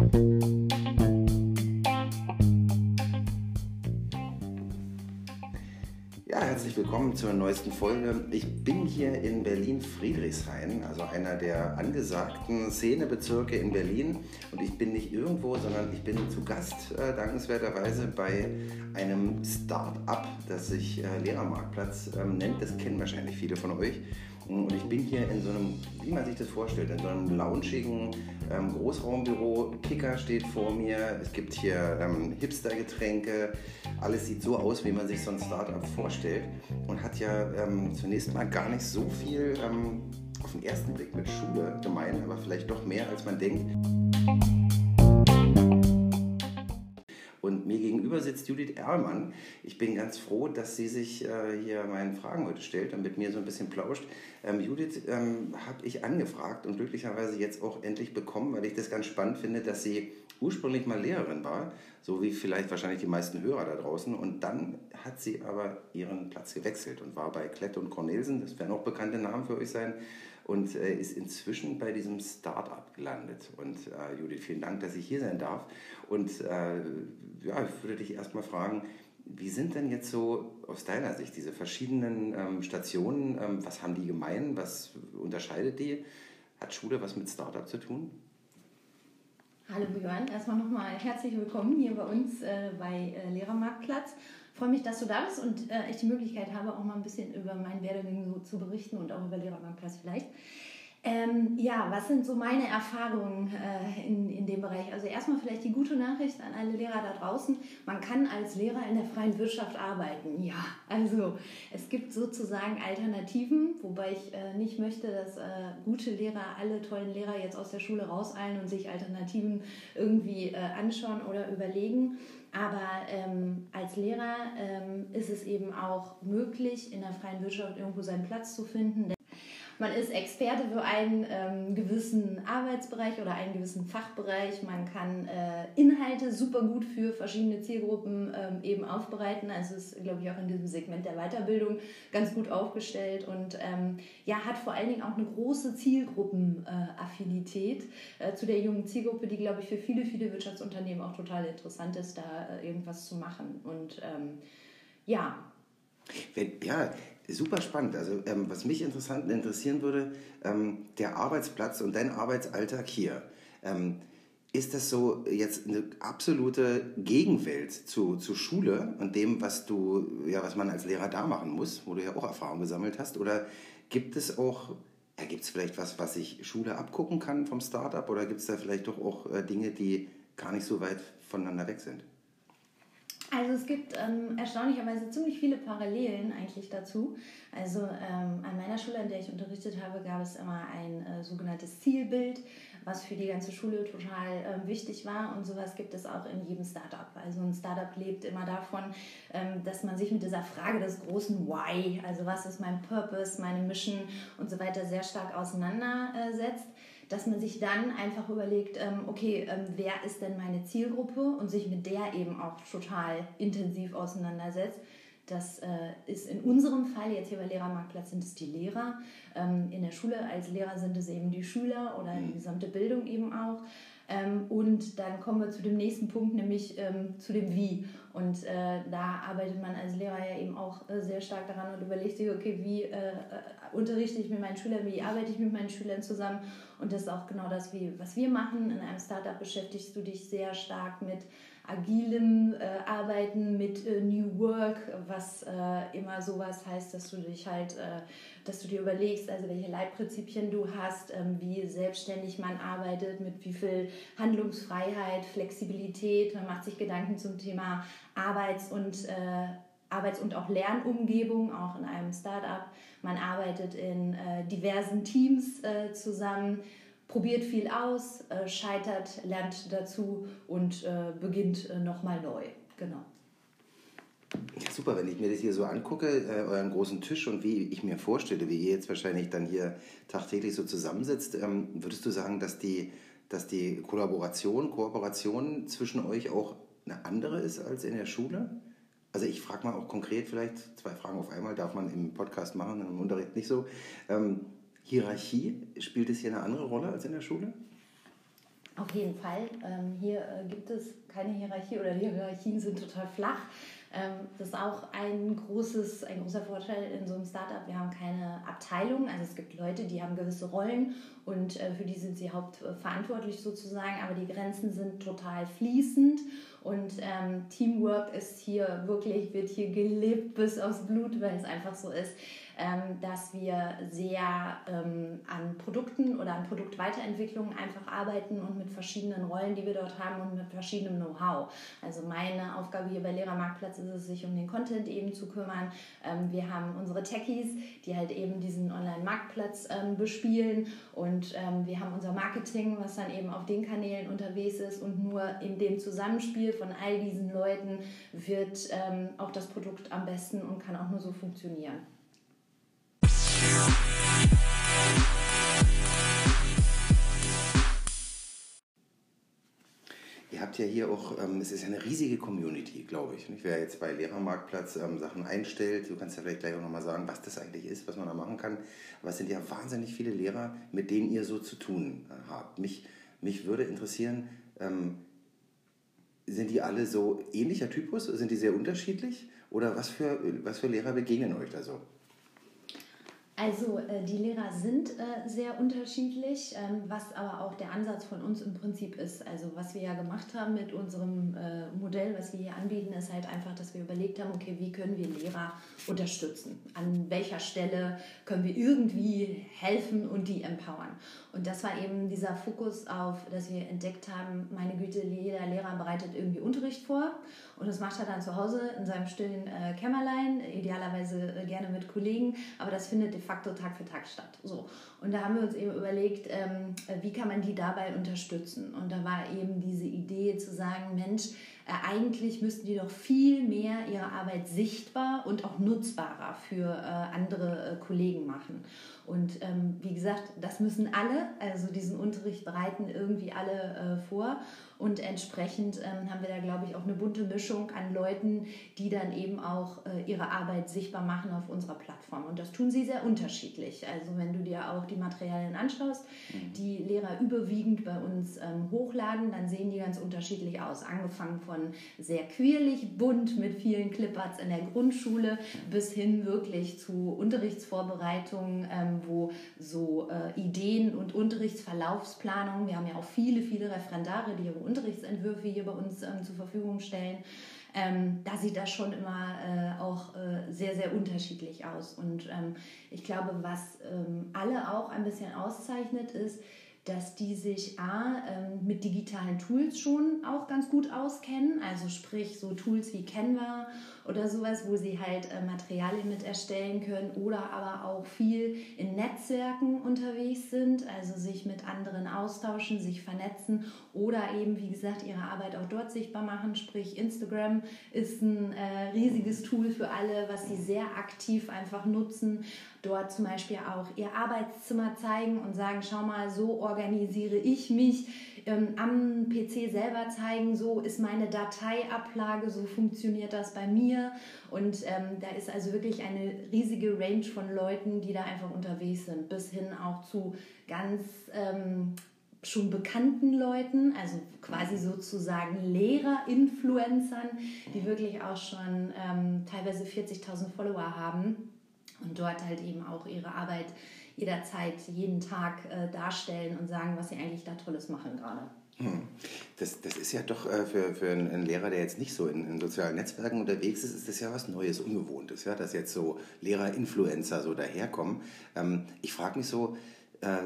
Ja, herzlich willkommen zur neuesten Folge. Ich bin hier in Berlin-Friedrichshain, also einer der angesagten Szenebezirke in Berlin. Und ich bin nicht irgendwo, sondern ich bin zu Gast, äh, dankenswerterweise, bei einem Start-up, das sich äh, Lehrermarktplatz ähm, nennt. Das kennen wahrscheinlich viele von euch. Und ich bin hier in so einem, wie man sich das vorstellt, in so einem launchigen ähm, Großraumbüro. Kicker steht vor mir. Es gibt hier ähm, Hipster-Getränke. Alles sieht so aus, wie man sich so ein Startup vorstellt. Und hat ja ähm, zunächst mal gar nicht so viel ähm, auf den ersten Blick mit Schule gemein, aber vielleicht doch mehr, als man denkt. Gegenüber sitzt Judith Erlmann. Ich bin ganz froh, dass sie sich äh, hier meinen Fragen heute stellt und mit mir so ein bisschen plauscht. Ähm, Judith ähm, habe ich angefragt und glücklicherweise jetzt auch endlich bekommen, weil ich das ganz spannend finde, dass sie ursprünglich mal Lehrerin war, so wie vielleicht wahrscheinlich die meisten Hörer da draußen. Und dann hat sie aber ihren Platz gewechselt und war bei Klett und Cornelsen, das werden auch bekannte Namen für euch sein, und äh, ist inzwischen bei diesem Startup gelandet. Und äh, Judith, vielen Dank, dass ich hier sein darf. Und äh, ja, ich würde dich erstmal fragen, wie sind denn jetzt so aus deiner Sicht diese verschiedenen ähm, Stationen? Ähm, was haben die gemein? Was unterscheidet die? Hat Schule was mit Startup zu tun? Hallo Björn, erstmal nochmal herzlich willkommen hier bei uns äh, bei äh, Lehrermarktplatz. Ich freue mich, dass du da bist und äh, ich die Möglichkeit habe, auch mal ein bisschen über meinen Werdegang so zu berichten und auch über Lehrermarktplatz vielleicht. Ähm, ja, was sind so meine Erfahrungen äh, in, in dem Bereich? Also erstmal vielleicht die gute Nachricht an alle Lehrer da draußen. Man kann als Lehrer in der freien Wirtschaft arbeiten. Ja, also es gibt sozusagen Alternativen, wobei ich äh, nicht möchte, dass äh, gute Lehrer, alle tollen Lehrer jetzt aus der Schule rauseilen und sich Alternativen irgendwie äh, anschauen oder überlegen. Aber ähm, als Lehrer ähm, ist es eben auch möglich, in der freien Wirtschaft irgendwo seinen Platz zu finden. Man ist Experte für einen ähm, gewissen Arbeitsbereich oder einen gewissen Fachbereich. Man kann äh, Inhalte super gut für verschiedene Zielgruppen ähm, eben aufbereiten. Also ist, glaube ich, auch in diesem Segment der Weiterbildung ganz gut aufgestellt und ähm, ja, hat vor allen Dingen auch eine große Zielgruppenaffinität äh, äh, zu der jungen Zielgruppe, die, glaube ich, für viele, viele Wirtschaftsunternehmen auch total interessant ist, da äh, irgendwas zu machen. Und ähm, ja, ja, Super spannend. Also ähm, was mich interessant interessieren würde, ähm, der Arbeitsplatz und dein Arbeitsalltag hier. Ähm, ist das so jetzt eine absolute Gegenwelt zu, zu Schule und dem, was du, ja, was man als Lehrer da machen muss, wo du ja auch Erfahrung gesammelt hast? Oder gibt es auch, ja, gibt es vielleicht was, was sich Schule abgucken kann vom Startup? Oder gibt es da vielleicht doch auch äh, Dinge, die gar nicht so weit voneinander weg sind? Also es gibt ähm, erstaunlicherweise ziemlich viele Parallelen eigentlich dazu. Also ähm, an meiner Schule, an der ich unterrichtet habe, gab es immer ein äh, sogenanntes Zielbild, was für die ganze Schule total äh, wichtig war. Und sowas gibt es auch in jedem Startup. Also ein Startup lebt immer davon, ähm, dass man sich mit dieser Frage des großen Why, also was ist mein Purpose, meine Mission und so weiter, sehr stark auseinandersetzt dass man sich dann einfach überlegt, ähm, okay, ähm, wer ist denn meine Zielgruppe und sich mit der eben auch total intensiv auseinandersetzt. Das äh, ist in unserem Fall, jetzt hier bei Lehrermarktplatz, sind es die Lehrer. Ähm, in der Schule als Lehrer sind es eben die Schüler oder die mhm. gesamte Bildung eben auch. Ähm, und dann kommen wir zu dem nächsten Punkt, nämlich ähm, zu dem Wie. Und äh, da arbeitet man als Lehrer ja eben auch äh, sehr stark daran und überlegt sich, okay, wie äh, unterrichte ich mit meinen Schülern, wie arbeite ich mit meinen Schülern zusammen. Und das ist auch genau das, wie, was wir machen. In einem Startup beschäftigst du dich sehr stark mit agilem äh, Arbeiten, mit äh, New Work, was äh, immer sowas heißt, dass du dich halt, äh, dass du dir überlegst, also welche Leitprinzipien du hast, ähm, wie selbstständig man arbeitet, mit wie viel Handlungsfreiheit, Flexibilität. Man macht sich Gedanken zum Thema Arbeits- und äh, Arbeits- und auch Lernumgebung, auch in einem Startup. Man arbeitet in äh, diversen Teams zusammen probiert viel aus, äh, scheitert, lernt dazu und äh, beginnt äh, nochmal neu. Genau. Ja, super, wenn ich mir das hier so angucke, äh, euren großen Tisch und wie ich mir vorstelle, wie ihr jetzt wahrscheinlich dann hier tagtäglich so zusammensitzt, ähm, würdest du sagen, dass die, dass die Kollaboration, Kooperation zwischen euch auch eine andere ist als in der Schule? Also ich frage mal auch konkret vielleicht, zwei Fragen auf einmal darf man im Podcast machen, im Unterricht nicht so. Ähm, Hierarchie, spielt es hier eine andere Rolle als in der Schule? Auf jeden Fall. Ähm, hier äh, gibt es keine Hierarchie oder die Hierarchien sind total flach. Ähm, das ist auch ein, großes, ein großer Vorteil in so einem Startup. Wir haben keine Abteilung. Also es gibt Leute, die haben gewisse Rollen und äh, für die sind sie hauptverantwortlich sozusagen. Aber die Grenzen sind total fließend und ähm, Teamwork ist hier wirklich, wird hier gelebt bis aufs Blut, weil es einfach so ist dass wir sehr ähm, an Produkten oder an Produktweiterentwicklungen einfach arbeiten und mit verschiedenen Rollen, die wir dort haben und mit verschiedenem Know-how. Also meine Aufgabe hier bei Lehrermarktplatz ist es, sich um den Content eben zu kümmern. Ähm, wir haben unsere Techies, die halt eben diesen Online-Marktplatz ähm, bespielen und ähm, wir haben unser Marketing, was dann eben auf den Kanälen unterwegs ist und nur in dem Zusammenspiel von all diesen Leuten wird ähm, auch das Produkt am besten und kann auch nur so funktionieren. Ihr habt ja hier auch, ähm, es ist ja eine riesige Community, glaube ich. Nicht? Wer jetzt bei Lehrermarktplatz ähm, Sachen einstellt, du kannst ja vielleicht gleich auch nochmal sagen, was das eigentlich ist, was man da machen kann. Aber es sind ja wahnsinnig viele Lehrer, mit denen ihr so zu tun äh, habt. Mich, mich würde interessieren, ähm, sind die alle so ähnlicher Typus? Sind die sehr unterschiedlich? Oder was für, was für Lehrer begegnen euch da so? Also äh, die Lehrer sind äh, sehr unterschiedlich, ähm, was aber auch der Ansatz von uns im Prinzip ist. Also was wir ja gemacht haben mit unserem äh, Modell, was wir hier anbieten, ist halt einfach, dass wir überlegt haben, okay, wie können wir Lehrer unterstützen? An welcher Stelle können wir irgendwie helfen und die empowern? Und das war eben dieser Fokus auf, dass wir entdeckt haben, meine Güte, jeder Lehrer bereitet irgendwie Unterricht vor und das macht er dann zu Hause in seinem stillen äh, Kämmerlein, idealerweise äh, gerne mit Kollegen, aber das findet de Tag für Tag statt. So. Und da haben wir uns eben überlegt, ähm, äh, wie kann man die dabei unterstützen? Und da war eben diese Idee zu sagen, Mensch, eigentlich müssten die doch viel mehr ihre Arbeit sichtbar und auch nutzbarer für äh, andere äh, Kollegen machen. Und ähm, wie gesagt, das müssen alle, also diesen Unterricht bereiten irgendwie alle äh, vor. Und entsprechend ähm, haben wir da, glaube ich, auch eine bunte Mischung an Leuten, die dann eben auch äh, ihre Arbeit sichtbar machen auf unserer Plattform. Und das tun sie sehr unterschiedlich. Also wenn du dir auch die Materialien anschaust, mhm. die Lehrer überwiegend bei uns ähm, hochladen, dann sehen die ganz unterschiedlich aus. Angefangen von sehr quirlig, bunt mit vielen Clipparts in der Grundschule bis hin wirklich zu Unterrichtsvorbereitungen, ähm, wo so äh, Ideen und Unterrichtsverlaufsplanung, wir haben ja auch viele, viele Referendare, die ihre Unterrichtsentwürfe hier bei uns ähm, zur Verfügung stellen. Ähm, da sieht das schon immer äh, auch äh, sehr, sehr unterschiedlich aus. Und ähm, ich glaube, was ähm, alle auch ein bisschen auszeichnet, ist, dass die sich A, ähm, mit digitalen Tools schon auch ganz gut auskennen, also sprich so Tools wie Canva oder sowas, wo sie halt äh, Materialien mit erstellen können oder aber auch viel in Netzwerken unterwegs sind, also sich mit anderen austauschen, sich vernetzen oder eben, wie gesagt, ihre Arbeit auch dort sichtbar machen. Sprich, Instagram ist ein äh, riesiges Tool für alle, was sie sehr aktiv einfach nutzen. Dort zum Beispiel auch ihr Arbeitszimmer zeigen und sagen, schau mal, so organisiere ich mich ähm, am PC selber zeigen, so ist meine Dateiablage, so funktioniert das bei mir. Und ähm, da ist also wirklich eine riesige Range von Leuten, die da einfach unterwegs sind, bis hin auch zu ganz ähm, schon bekannten Leuten, also quasi sozusagen Lehrer-Influencern, die wirklich auch schon ähm, teilweise 40.000 Follower haben und dort halt eben auch ihre Arbeit jederzeit, jeden Tag äh, darstellen und sagen, was sie eigentlich da Tolles machen gerade. Hm. Das, das ist ja doch äh, für, für einen Lehrer, der jetzt nicht so in, in, sozialen Netzwerken unterwegs ist, ist das ja was Neues, Ungewohntes, ja, dass jetzt so Lehrer-Influencer so daherkommen. Ähm, ich frage mich so, äh,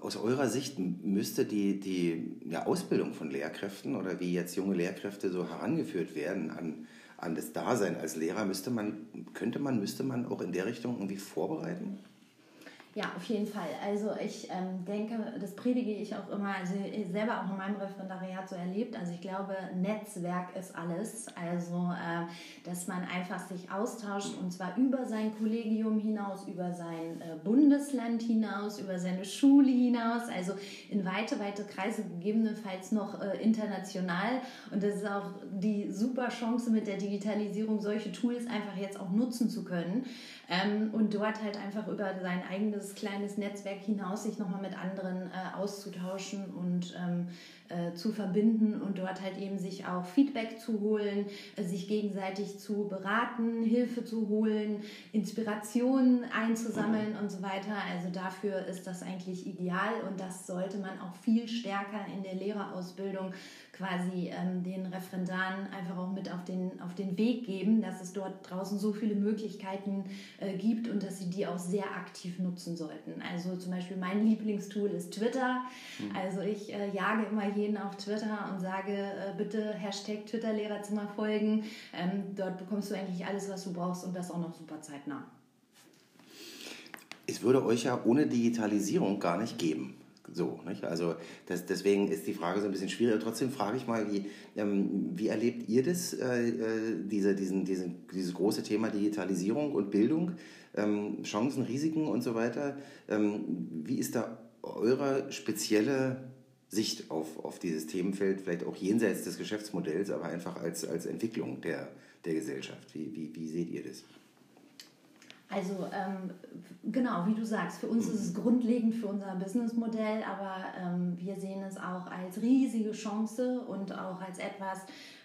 aus eurer Sicht müsste die, die ja, Ausbildung von Lehrkräften oder wie jetzt junge Lehrkräfte so herangeführt werden an, an das Dasein als Lehrer, müsste man, könnte man, müsste man auch in der Richtung irgendwie vorbereiten? Ja, auf jeden Fall. Also ich ähm, denke, das predige ich auch immer, also selber auch in meinem Referendariat so erlebt. Also ich glaube, Netzwerk ist alles. Also äh, dass man einfach sich austauscht und zwar über sein Kollegium hinaus, über sein äh, Bundesland hinaus, über seine Schule hinaus, also in weite, weite Kreise, gegebenenfalls noch äh, international. Und das ist auch die super Chance mit der Digitalisierung, solche Tools einfach jetzt auch nutzen zu können ähm, und dort halt einfach über sein eigenes kleines Netzwerk hinaus sich nochmal mit anderen äh, auszutauschen und ähm, äh, zu verbinden und dort halt eben sich auch Feedback zu holen, äh, sich gegenseitig zu beraten, Hilfe zu holen, Inspirationen einzusammeln und so weiter. Also dafür ist das eigentlich ideal und das sollte man auch viel stärker in der Lehrerausbildung quasi ähm, den Referendaren einfach auch mit auf den, auf den Weg geben, dass es dort draußen so viele Möglichkeiten äh, gibt und dass sie die auch sehr aktiv nutzen sollten. Also zum Beispiel mein Lieblingstool ist Twitter. Mhm. Also ich äh, jage immer jeden auf Twitter und sage, äh, bitte Hashtag Twitter-Lehrerzimmer folgen. Ähm, dort bekommst du eigentlich alles, was du brauchst und das auch noch super zeitnah. Es würde euch ja ohne Digitalisierung gar nicht geben. So, nicht? Also das, deswegen ist die Frage so ein bisschen schwieriger. Trotzdem frage ich mal, wie, ähm, wie erlebt ihr das, äh, äh, diese, diesen, diesen, dieses große Thema Digitalisierung und Bildung, ähm, Chancen, Risiken und so weiter? Ähm, wie ist da eure spezielle Sicht auf, auf dieses Themenfeld, vielleicht auch jenseits des Geschäftsmodells, aber einfach als, als Entwicklung der, der Gesellschaft? Wie, wie, wie seht ihr das? Also ähm, genau, wie du sagst, für uns ist es grundlegend für unser Businessmodell, aber ähm, wir sehen es auch als riesige Chance und auch als etwas,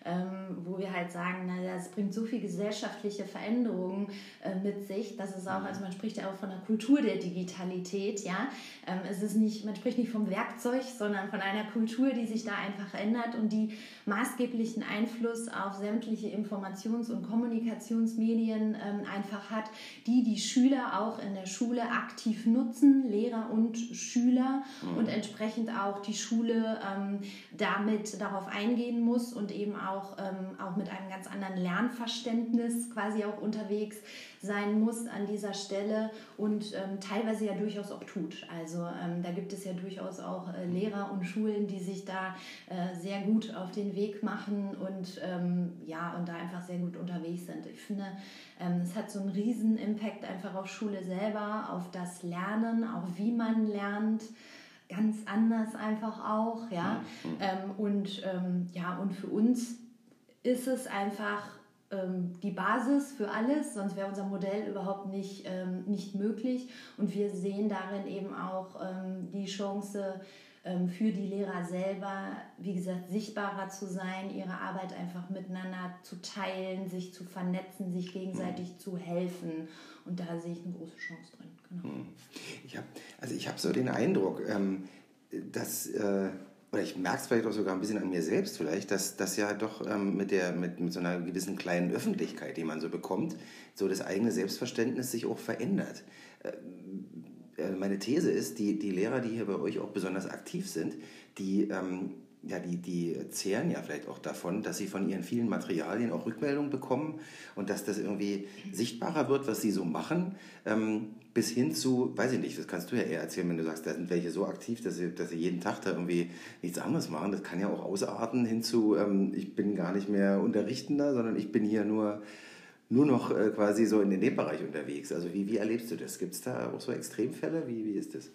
ähm, wo wir halt sagen, na, das bringt so viel gesellschaftliche Veränderungen äh, mit sich, dass es auch, also man spricht ja auch von der Kultur der Digitalität, ja. Ähm, es ist nicht, man spricht nicht vom Werkzeug, sondern von einer Kultur, die sich da einfach ändert und die maßgeblichen Einfluss auf sämtliche Informations- und Kommunikationsmedien ähm, einfach hat, die die Schüler auch in der Schule aktiv nutzen, Lehrer und Schüler mhm. und entsprechend auch die Schule ähm, damit darauf eingehen muss und eben auch auch, ähm, auch mit einem ganz anderen Lernverständnis quasi auch unterwegs sein muss an dieser Stelle und ähm, teilweise ja durchaus auch tut. Also ähm, da gibt es ja durchaus auch äh, Lehrer und Schulen, die sich da äh, sehr gut auf den Weg machen und ähm, ja und da einfach sehr gut unterwegs sind. Ich finde, ähm, es hat so einen riesen Impact einfach auf Schule selber, auf das Lernen, auch wie man lernt ganz anders einfach auch, ja. Mhm. Ähm, und ähm, ja, und für uns ist es einfach ähm, die Basis für alles, sonst wäre unser Modell überhaupt nicht, ähm, nicht möglich. Und wir sehen darin eben auch ähm, die Chance ähm, für die Lehrer selber, wie gesagt, sichtbarer zu sein, ihre Arbeit einfach miteinander zu teilen, sich zu vernetzen, sich gegenseitig mhm. zu helfen. Und da sehe ich eine große Chance drin. Genau. Mhm. Ich hab, also ich habe so den Eindruck, ähm, dass... Äh oder ich merke es vielleicht auch sogar ein bisschen an mir selbst vielleicht, dass das ja doch ähm, mit, der, mit, mit so einer gewissen kleinen Öffentlichkeit, die man so bekommt, so das eigene Selbstverständnis sich auch verändert. Äh, äh meine These ist, die, die Lehrer, die hier bei euch auch besonders aktiv sind, die ähm, ja, die, die zehren ja vielleicht auch davon, dass sie von ihren vielen Materialien auch Rückmeldungen bekommen und dass das irgendwie sichtbarer wird, was sie so machen, ähm, bis hin zu, weiß ich nicht, das kannst du ja eher erzählen, wenn du sagst, da sind welche so aktiv, dass sie, dass sie jeden Tag da irgendwie nichts anderes machen. Das kann ja auch ausarten hin zu, ähm, ich bin gar nicht mehr Unterrichtender, sondern ich bin hier nur, nur noch äh, quasi so in dem Bereich unterwegs. Also wie, wie erlebst du das? Gibt es da auch so Extremfälle? Wie, wie ist das?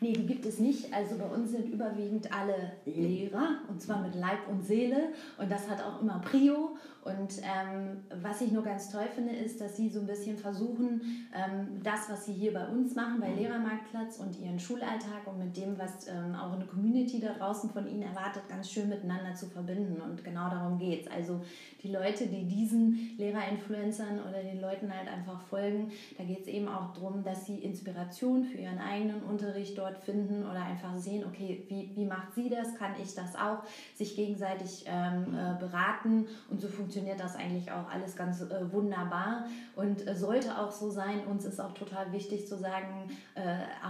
Nee, die gibt es nicht. Also bei uns sind überwiegend alle Lehrer und zwar mit Leib und Seele und das hat auch immer Prio. Und ähm, was ich nur ganz toll finde, ist, dass sie so ein bisschen versuchen, ähm, das, was sie hier bei uns machen, bei Lehrermarktplatz und ihren Schulalltag und mit dem, was ähm, auch eine Community da draußen von ihnen erwartet, ganz schön miteinander zu verbinden. Und genau darum geht es. Also die Leute, die diesen Lehrerinfluencern oder den Leuten halt einfach folgen, da geht es eben auch darum, dass sie Inspiration für ihren eigenen Unterricht dort finden oder einfach sehen, okay, wie, wie macht sie das, kann ich das auch, sich gegenseitig ähm, äh, beraten und so funktioniert funktioniert das eigentlich auch alles ganz äh, wunderbar und äh, sollte auch so sein. Uns ist auch total wichtig zu sagen, äh,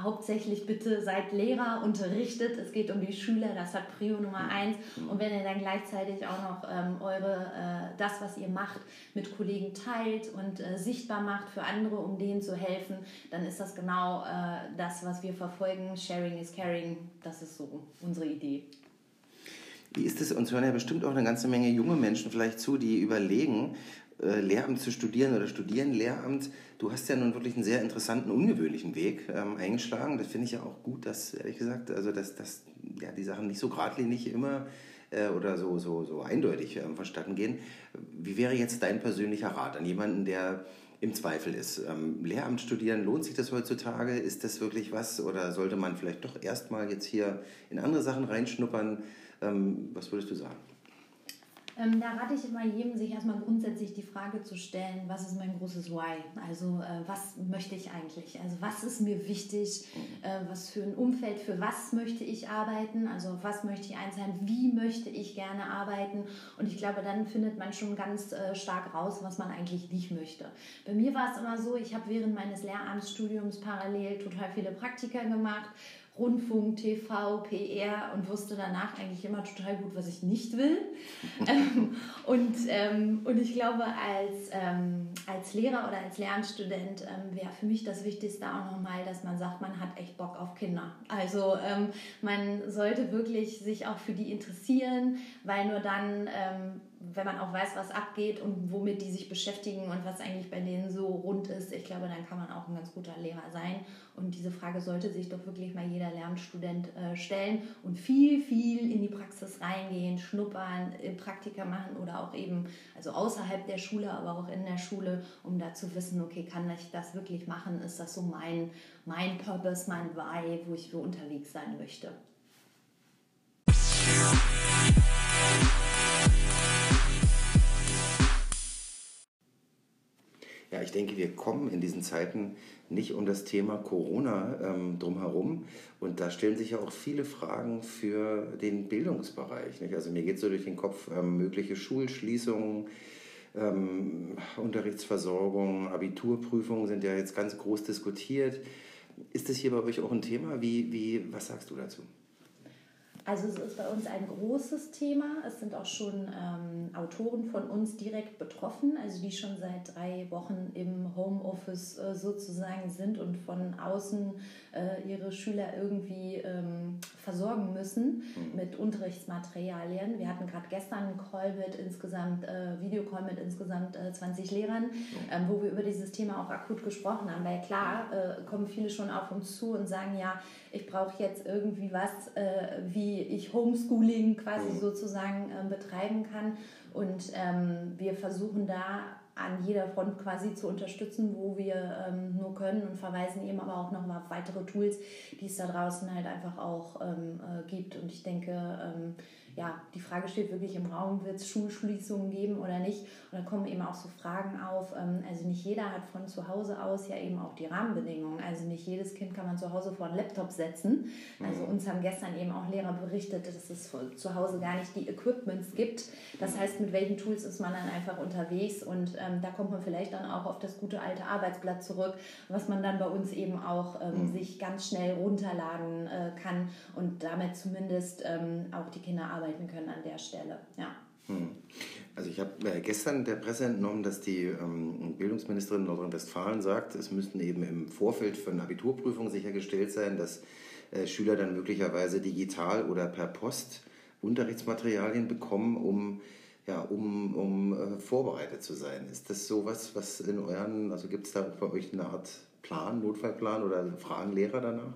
hauptsächlich bitte seid Lehrer, unterrichtet. Es geht um die Schüler, das hat Prio Nummer eins. Und wenn ihr dann gleichzeitig auch noch ähm, eure, äh, das, was ihr macht, mit Kollegen teilt und äh, sichtbar macht für andere, um denen zu helfen, dann ist das genau äh, das, was wir verfolgen. Sharing is caring, das ist so unsere Idee. Wie ist es? Uns hören ja bestimmt auch eine ganze Menge junge Menschen vielleicht zu, die überlegen, äh, Lehramt zu studieren oder studieren Lehramt. Du hast ja nun wirklich einen sehr interessanten, ungewöhnlichen Weg ähm, eingeschlagen. Das finde ich ja auch gut, dass, ehrlich gesagt, also dass, dass ja, die Sachen nicht so geradlinig immer äh, oder so, so, so eindeutig ähm, vonstatten gehen. Wie wäre jetzt dein persönlicher Rat an jemanden, der im Zweifel ist. Ähm, Lehramt studieren, lohnt sich das heutzutage? Ist das wirklich was? Oder sollte man vielleicht doch erstmal jetzt hier in andere Sachen reinschnuppern? Ähm, was würdest du sagen? Ähm, da rate ich immer jedem, sich erstmal grundsätzlich die Frage zu stellen, was ist mein großes Why? Also äh, was möchte ich eigentlich? Also was ist mir wichtig? Äh, was für ein Umfeld, für was möchte ich arbeiten? Also auf was möchte ich sein? Wie möchte ich gerne arbeiten? Und ich glaube, dann findet man schon ganz äh, stark raus, was man eigentlich nicht möchte. Bei mir war es immer so, ich habe während meines Lehramtsstudiums parallel total viele Praktika gemacht Rundfunk, TV, PR und wusste danach eigentlich immer total gut, was ich nicht will. Ähm, und, ähm, und ich glaube, als, ähm, als Lehrer oder als Lernstudent ähm, wäre für mich das Wichtigste auch nochmal, dass man sagt, man hat echt Bock auf Kinder. Also ähm, man sollte wirklich sich auch für die interessieren, weil nur dann ähm, wenn man auch weiß, was abgeht und womit die sich beschäftigen und was eigentlich bei denen so rund ist, ich glaube, dann kann man auch ein ganz guter Lehrer sein. Und diese Frage sollte sich doch wirklich mal jeder Lernstudent äh, stellen und viel, viel in die Praxis reingehen, schnuppern, Praktika machen oder auch eben, also außerhalb der Schule, aber auch in der Schule, um da zu wissen, okay, kann ich das wirklich machen? Ist das so mein, mein Purpose, mein Why, wo ich für unterwegs sein möchte? Ja, ich denke, wir kommen in diesen Zeiten nicht um das Thema Corona ähm, drumherum. Und da stellen sich ja auch viele Fragen für den Bildungsbereich. Nicht? Also mir geht so durch den Kopf ähm, mögliche Schulschließungen, ähm, Unterrichtsversorgung, Abiturprüfungen sind ja jetzt ganz groß diskutiert. Ist das hier bei euch auch ein Thema? Wie, wie, was sagst du dazu? Also es ist bei uns ein großes Thema. Es sind auch schon ähm, Autoren von uns direkt betroffen, also die schon seit drei Wochen im Homeoffice äh, sozusagen sind und von außen äh, ihre Schüler irgendwie ähm, versorgen müssen mhm. mit Unterrichtsmaterialien. Wir hatten gerade gestern einen Call mit insgesamt, äh, Videocall mit insgesamt 20 äh, Lehrern, mhm. ähm, wo wir über dieses Thema auch akut gesprochen haben. Weil klar äh, kommen viele schon auf uns zu und sagen, ja, ich brauche jetzt irgendwie was, äh, wie ich Homeschooling quasi mhm. sozusagen äh, betreiben kann. Und ähm, wir versuchen da an jeder Front quasi zu unterstützen, wo wir ähm, nur können und verweisen eben aber auch nochmal auf weitere Tools, die es da draußen halt einfach auch ähm, äh, gibt. Und ich denke, ähm, ja, die Frage steht wirklich im Raum, wird es Schulschließungen geben oder nicht? Und da kommen eben auch so Fragen auf. Ähm, also nicht jeder hat von zu Hause aus ja eben auch die Rahmenbedingungen. Also nicht jedes Kind kann man zu Hause vor einen Laptop setzen. Also mhm. uns haben gestern eben auch Lehrer berichtet, dass es zu Hause gar nicht die Equipments gibt. Das heißt, mit welchen Tools ist man dann einfach unterwegs? Und ähm, da kommt man vielleicht dann auch auf das gute alte Arbeitsblatt zurück, was man dann bei uns eben auch ähm, mhm. sich ganz schnell runterladen äh, kann und damit zumindest ähm, auch die Kinder arbeiten können an der Stelle. Ja. Hm. Also ich habe gestern der Presse entnommen, dass die ähm, Bildungsministerin Nordrhein-Westfalen sagt, es müssten eben im Vorfeld von Abiturprüfungen sichergestellt sein, dass äh, Schüler dann möglicherweise digital oder per Post Unterrichtsmaterialien bekommen, um, ja, um, um äh, vorbereitet zu sein. Ist das sowas, was in euren, also gibt es da bei euch eine Art Plan, Notfallplan oder fragen Lehrer danach?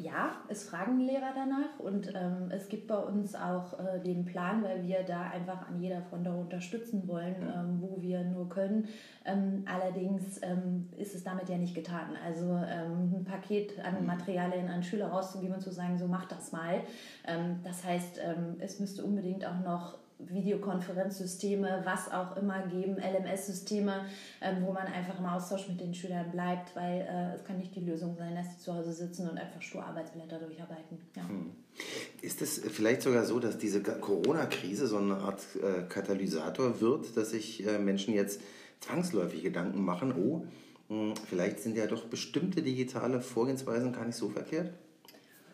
Ja, es fragen Lehrer danach und ähm, es gibt bei uns auch äh, den Plan, weil wir da einfach an jeder Front auch unterstützen wollen, ähm, wo wir nur können. Ähm, allerdings ähm, ist es damit ja nicht getan. Also ähm, ein Paket an mhm. Materialien an Schüler rauszugeben und zu sagen, so mach das mal. Ähm, das heißt, es müsste unbedingt auch noch Videokonferenzsysteme, was auch immer geben, LMS-Systeme, ähm, wo man einfach im Austausch mit den Schülern bleibt, weil äh, es kann nicht die Lösung sein, dass sie zu Hause sitzen und einfach stur Arbeitsblätter durcharbeiten. Ja. Hm. Ist es vielleicht sogar so, dass diese Corona-Krise so eine Art äh, Katalysator wird, dass sich äh, Menschen jetzt zwangsläufig Gedanken machen, oh, hm, vielleicht sind ja doch bestimmte digitale Vorgehensweisen gar nicht so verkehrt?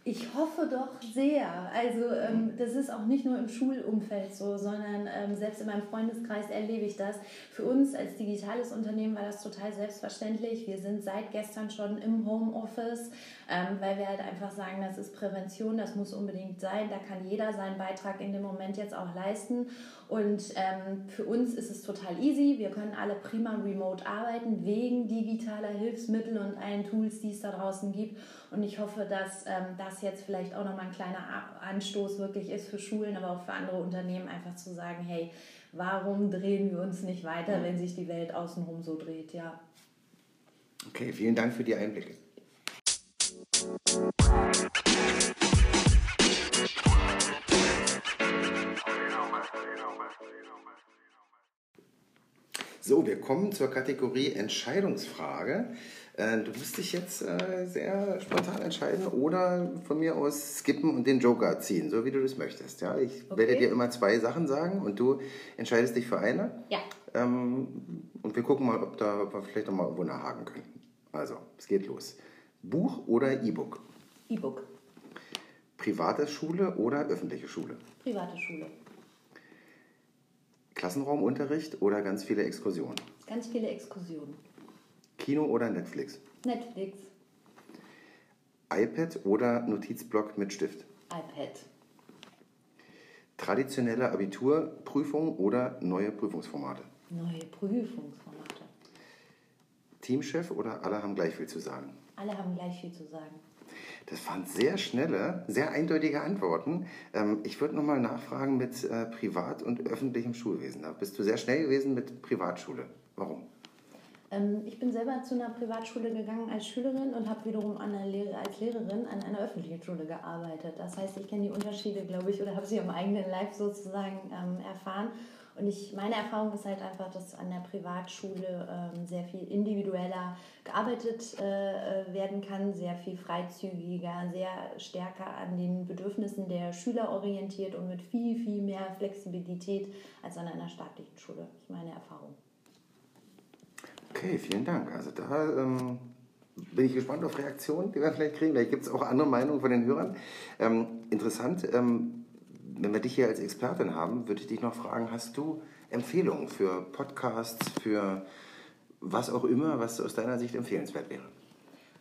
Ich hoffe doch sehr. Also ähm, das ist auch nicht nur im Schulumfeld so, sondern ähm, selbst in meinem Freundeskreis erlebe ich das. Für uns als digitales Unternehmen war das total selbstverständlich. Wir sind seit gestern schon im Homeoffice, ähm, weil wir halt einfach sagen, das ist Prävention, das muss unbedingt sein. Da kann jeder seinen Beitrag in dem Moment jetzt auch leisten. Und ähm, für uns ist es total easy. Wir können alle prima remote arbeiten wegen digitaler Hilfsmittel und allen Tools, die es da draußen gibt. Und ich hoffe, dass ähm, das jetzt vielleicht auch nochmal ein kleiner Anstoß wirklich ist für Schulen, aber auch für andere Unternehmen, einfach zu sagen, hey, warum drehen wir uns nicht weiter, wenn sich die Welt außenrum so dreht, ja. Okay, vielen Dank für die Einblicke. So, wir kommen zur Kategorie Entscheidungsfrage. Äh, du musst dich jetzt äh, sehr spontan entscheiden oder von mir aus skippen und den Joker ziehen, so wie du das möchtest. Ja, ich okay. werde dir immer zwei Sachen sagen und du entscheidest dich für eine. Ja. Ähm, und wir gucken mal, ob, da, ob wir vielleicht noch mal irgendwo nachhaken können. Also, es geht los. Buch oder E-Book? E-Book. Private Schule oder öffentliche Schule? Private Schule. Klassenraumunterricht oder ganz viele Exkursionen? Ganz viele Exkursionen. Kino oder Netflix? Netflix. iPad oder Notizblock mit Stift? iPad. Traditionelle Abiturprüfung oder neue Prüfungsformate? Neue Prüfungsformate. Teamchef oder alle haben gleich viel zu sagen? Alle haben gleich viel zu sagen. Das waren sehr schnelle, sehr eindeutige Antworten. Ähm, ich würde nochmal nachfragen mit äh, Privat- und öffentlichem Schulwesen. Da bist du sehr schnell gewesen mit Privatschule. Warum? Ähm, ich bin selber zu einer Privatschule gegangen als Schülerin und habe wiederum an Lehre, als Lehrerin an einer öffentlichen Schule gearbeitet. Das heißt, ich kenne die Unterschiede, glaube ich, oder habe sie am eigenen Leib sozusagen ähm, erfahren. Und ich, meine Erfahrung ist halt einfach, dass an der Privatschule ähm, sehr viel individueller gearbeitet äh, werden kann, sehr viel freizügiger, sehr stärker an den Bedürfnissen der Schüler orientiert und mit viel, viel mehr Flexibilität als an einer staatlichen Schule. Das ist meine Erfahrung. Okay, vielen Dank. Also da ähm, bin ich gespannt auf Reaktionen, die wir vielleicht kriegen. Vielleicht gibt es auch andere Meinungen von den Hörern. Ähm, interessant, ähm, wenn wir dich hier als Expertin haben, würde ich dich noch fragen, hast du Empfehlungen für Podcasts, für was auch immer, was aus deiner Sicht empfehlenswert wäre?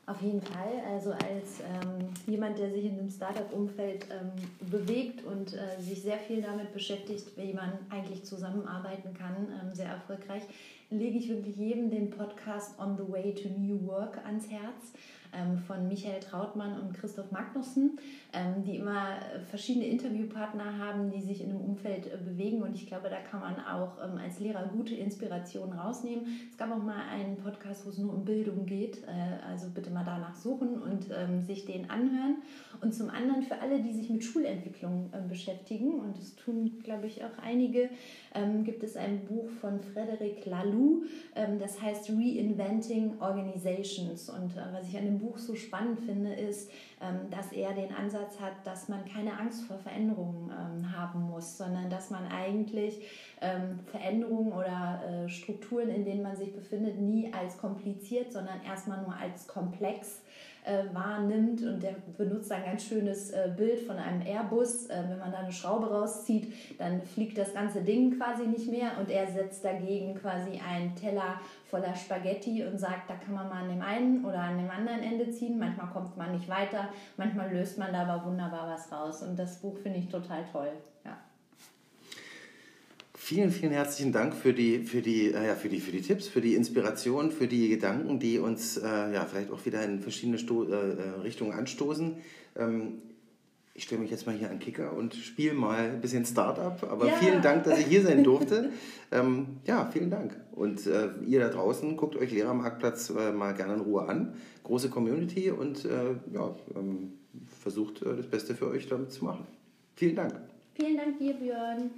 Auf jeden Fall. Also als ähm, jemand, der sich in einem Startup-Umfeld ähm, bewegt und äh, sich sehr viel damit beschäftigt, wie man eigentlich zusammenarbeiten kann, ähm, sehr erfolgreich, lege ich wirklich jedem den Podcast On the Way to New Work ans Herz ähm, von Michael Trautmann und Christoph Magnussen, ähm, die immer verschiedene Interviewpartner haben, die sich in einem Umfeld äh, bewegen. Und ich glaube, da kann man auch ähm, als Lehrer gute Inspirationen rausnehmen. Es gab auch mal einen Podcast, wo es nur um Bildung geht. Äh, also bitte mal danach suchen und sich den anhören. Und zum anderen für alle, die sich mit Schulentwicklung beschäftigen, und das tun, glaube ich, auch einige, gibt es ein Buch von Frederic Laloux, das heißt Reinventing Organizations. Und äh, was ich an dem Buch Buch so spannend finde, ist, ähm, dass er den Ansatz hat, dass man keine Angst vor Veränderungen ähm, haben muss, sondern dass man eigentlich ähm, Veränderungen oder äh, Strukturen, in denen man sich befindet, nie als kompliziert, sondern erstmal nur als komplex äh, wahrnimmt. Und der benutzt ein ganz schönes äh, Bild von einem Airbus. Äh, wenn man da eine Schraube rauszieht, dann fliegt das ganze Ding quasi nicht mehr. Und er setzt dagegen quasi einen Teller voller Spaghetti und sagt, da kann man mal an dem einen oder an dem anderen Ende ziehen. Manchmal kommt man nicht weiter, manchmal löst man da aber wunderbar was raus. Und das Buch finde ich total toll. Ja. Vielen, vielen herzlichen Dank für die, für die, äh, ja, für die, für die Tipps, für die Inspiration, für die Gedanken, die uns äh, ja, vielleicht auch wieder in verschiedene Sto äh, äh Richtungen anstoßen. Ähm, ich stelle mich jetzt mal hier an Kicker und spiele mal ein bisschen Startup. Aber ja. vielen Dank, dass ich hier sein durfte. ähm, ja, vielen Dank. Und äh, ihr da draußen, guckt euch Lehrermarktplatz äh, mal gerne in Ruhe an. Große Community und ja, ähm, versucht das Beste für euch damit zu machen. Vielen Dank. Vielen Dank dir, Björn.